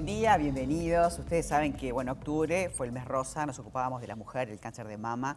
Buen día, bienvenidos. Ustedes saben que, bueno, octubre fue el mes rosa, nos ocupábamos de la mujer, el cáncer de mama,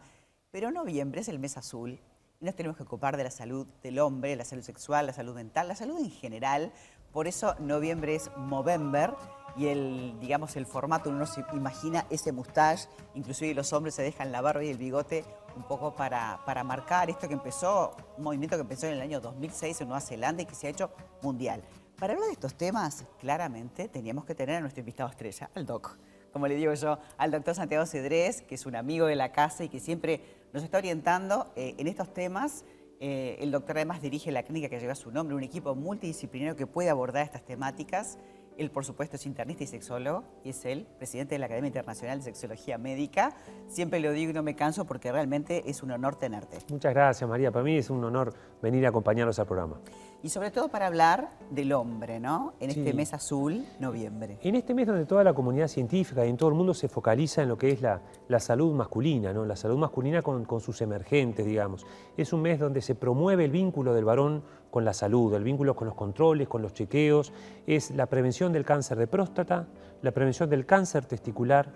pero noviembre es el mes azul y nos tenemos que ocupar de la salud del hombre, la salud sexual, la salud mental, la salud en general. Por eso noviembre es Movember y el, digamos, el formato, uno se imagina ese mustache, inclusive los hombres se dejan la barba y el bigote un poco para, para marcar esto que empezó, un movimiento que empezó en el año 2006 en Nueva Zelanda y que se ha hecho mundial. Para hablar de estos temas, claramente teníamos que tener a nuestro invitado estrella, al doc. Como le digo yo, al doctor Santiago Cedrés, que es un amigo de la casa y que siempre nos está orientando eh, en estos temas. Eh, el doctor además dirige la clínica que lleva su nombre, un equipo multidisciplinario que puede abordar estas temáticas. Él, por supuesto, es internista y sexólogo y es el presidente de la Academia Internacional de Sexología Médica. Siempre lo digo y no me canso porque realmente es un honor tenerte. Muchas gracias, María. Para mí es un honor venir a acompañarnos al programa. Y sobre todo para hablar del hombre, ¿no? En este mes azul, noviembre. En este mes donde toda la comunidad científica y en todo el mundo se focaliza en lo que es la, salud masculina, ¿no? La salud masculina con, con sus emergentes, digamos. Es un mes donde se promueve el vínculo del varón con la salud, el vínculo con los controles, con los chequeos, es la prevención del cáncer de próstata, la prevención del cáncer testicular,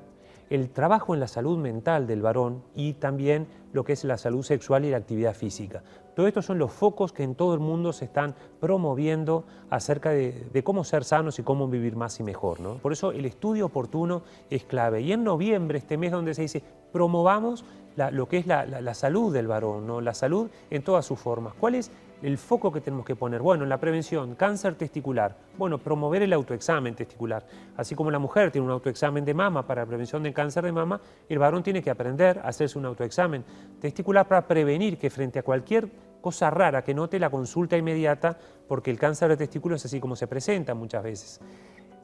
el trabajo en la salud mental del varón y también lo que es la salud sexual y la actividad física. Todos estos son los focos que en todo el mundo se están promoviendo acerca de, cómo ser sanos y cómo vivir más y mejor. ¿no? Por eso el estudio oportuno es clave. Y en noviembre, este mes donde se dice, promovamos lo que es la, salud del varón, ¿no? la salud en todas sus formas. ¿Cuál es el foco que tenemos que poner? Bueno, en la prevención, cáncer testicular. Bueno, promover el autoexamen testicular. Así como la mujer tiene un autoexamen de mama para la prevención del cáncer de mama, el varón tiene que aprender a hacerse un autoexamen testicular para prevenir que frente a cualquier cosa rara que note la consulta inmediata, porque el cáncer de testículo es así como se presenta muchas veces.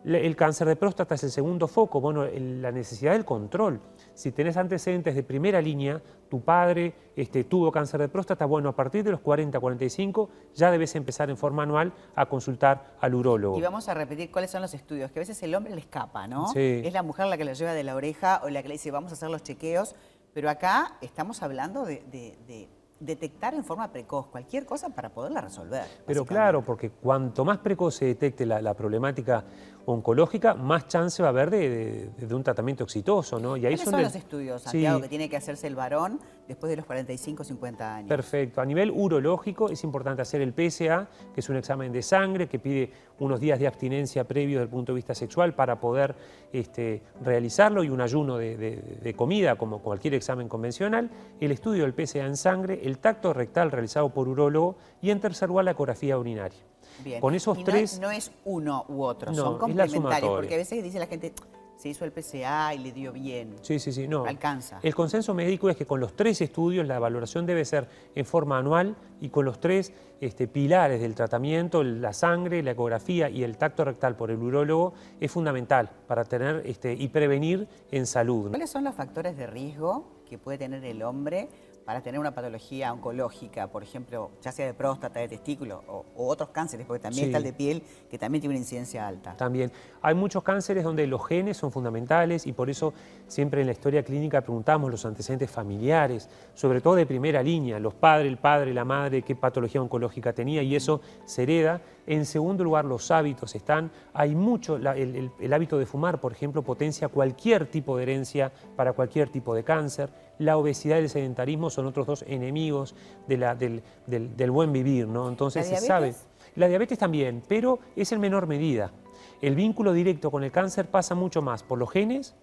El cáncer de próstata es el segundo foco, bueno, la necesidad del control. Si tenés antecedentes de primera línea, tu padre este, tuvo cáncer de próstata, bueno, a partir de los 40, 45 ya debes empezar en forma anual a consultar al urólogo. Y vamos a repetir cuáles son los estudios, que a veces el hombre le escapa, ¿no? Es la mujer la que le lleva de la oreja o la que le dice vamos a hacer los chequeos, pero acá estamos hablando de detectar en forma precoz cualquier cosa para poderla resolver. Pero claro, porque cuanto más precoz se detecte la, problemática oncológica, más chance va a haber de, un tratamiento exitoso, ¿no? Y ahí son, los estudios, Santiago, que tiene que hacerse el varón después de los 45 50 años? Perfecto. A nivel urológico es importante hacer el PSA, que es un examen de sangre que pide unos días de abstinencia previo desde el punto de vista sexual para poder este, realizarlo y un ayuno de, comida como cualquier examen convencional, el estudio del PSA en sangre, el tacto rectal realizado por urólogo y en tercer lugar la ecografía urinaria. Bien. Con esos tres... No es uno u otro, son complementarios, porque a veces dice la gente, se hizo el PCA y le dio bien. Sí, sí, sí, no. Alcanza. El consenso médico es que con los tres estudios la valoración debe ser en forma anual y con los tres este, pilares del tratamiento, la sangre, la ecografía y el tacto rectal por el urólogo, es fundamental para tener este, y prevenir en salud. ¿Cuáles son los factores de riesgo que puede tener el hombre para tener una patología oncológica, por ejemplo, ya sea de próstata, de testículo o, otros cánceres, porque también está el de piel, que también tiene una incidencia alta. También. Hay muchos cánceres donde los genes son fundamentales y por eso siempre en la historia clínica preguntamos los antecedentes familiares, sobre todo de primera línea, los padres, el padre, la madre, qué patología oncológica tenía y eso se hereda. En segundo lugar, los hábitos están. Hay mucho, el, el hábito de fumar, por ejemplo, potencia cualquier tipo de herencia para cualquier tipo de cáncer la obesidad y el sedentarismo son otros dos enemigos del, buen vivir, ¿no? Entonces se sabe. La diabetes también, pero es en menor medida. El vínculo directo con el cáncer pasa mucho más por los genes,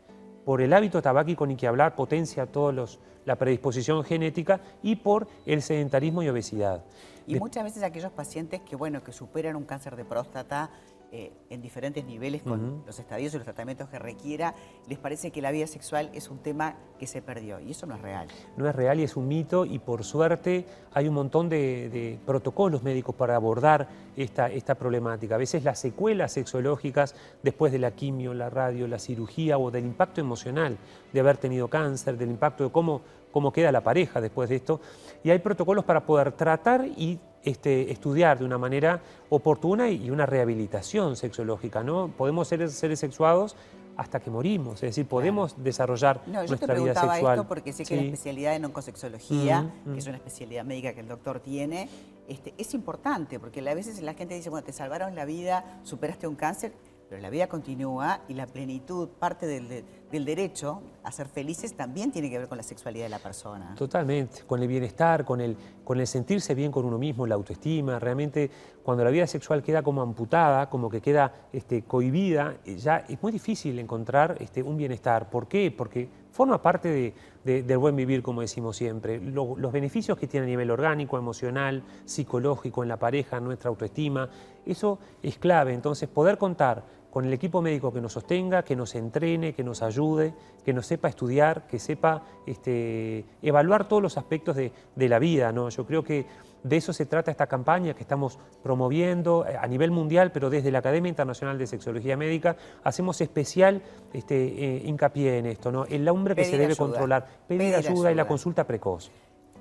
por el hábito tabáquico, ni que hablar, potencia todos la predisposición genética y por el sedentarismo y obesidad. Y muchas veces aquellos pacientes que, bueno, que superan un cáncer de próstata eh, en diferentes niveles con los estadios y los tratamientos que requiera, les parece que la vida sexual es un tema que se perdió y eso no es real. No es real y es un mito y por suerte hay un montón de, protocolos médicos para abordar esta, esta problemática. A veces las secuelas sexológicas después de la quimio, la radio, la cirugía o del impacto emocional de haber tenido cáncer, del impacto de cómo, cómo queda la pareja después de esto. Y hay protocolos para poder tratar y este, estudiar de una manera oportuna y una rehabilitación sexológica, ¿no? Podemos ser seres sexuados hasta que morimos, es decir, podemos desarrollar no, yo nuestra te vida sexual. esto porque sé que la especialidad en oncosexología, que es una especialidad médica que el doctor tiene, este, es importante, porque a veces la gente dice, bueno, te salvaron la vida, superaste un cáncer, pero la vida continúa y la plenitud, parte del, de- del derecho a ser felices también tiene que ver con la sexualidad de la persona. Totalmente, con el bienestar, con el, con el sentirse bien con uno mismo, la autoestima. Realmente, cuando la vida sexual queda como amputada, como que queda este, cohibida, eh, ya es muy difícil encontrar este, un bienestar. ¿Por qué? Porque forma parte de- de- del buen vivir, como decimos siempre. Lo- los beneficios que tiene a nivel orgánico, emocional, psicológico, en la pareja, en nuestra autoestima, eso es clave. Entonces, poder contar con el equipo médico que nos sostenga, que nos entrene, que nos ayude, que nos sepa estudiar, que sepa este, evaluar todos los aspectos de, de la vida. ¿no? Yo creo que de eso se trata esta campaña que estamos promoviendo eh, a nivel mundial, pero desde la Academia Internacional de Sexología Médica hacemos especial este, eh, hincapié en esto, ¿no? el hombre que se debe ayuda. controlar, pedir, Pedir ayuda, y la consulta precoz.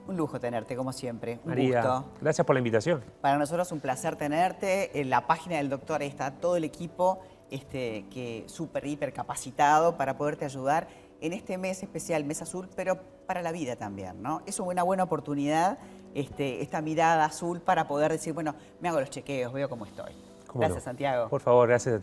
Un lujo tenerte, como siempre. Un María, gusto. gracias por la invitación. Para nosotros es un placer tenerte. En la página del doctor ahí está todo el equipo este, que súper, hiper capacitado para poderte ayudar en este mes especial, mes azul, pero para la vida también, ¿no? Es una buena oportunidad, este, esta mirada azul para poder decir, bueno, me hago los chequeos, veo cómo estoy. ¿Cómo Gracias, no? Santiago. Por favor, gracias a ti.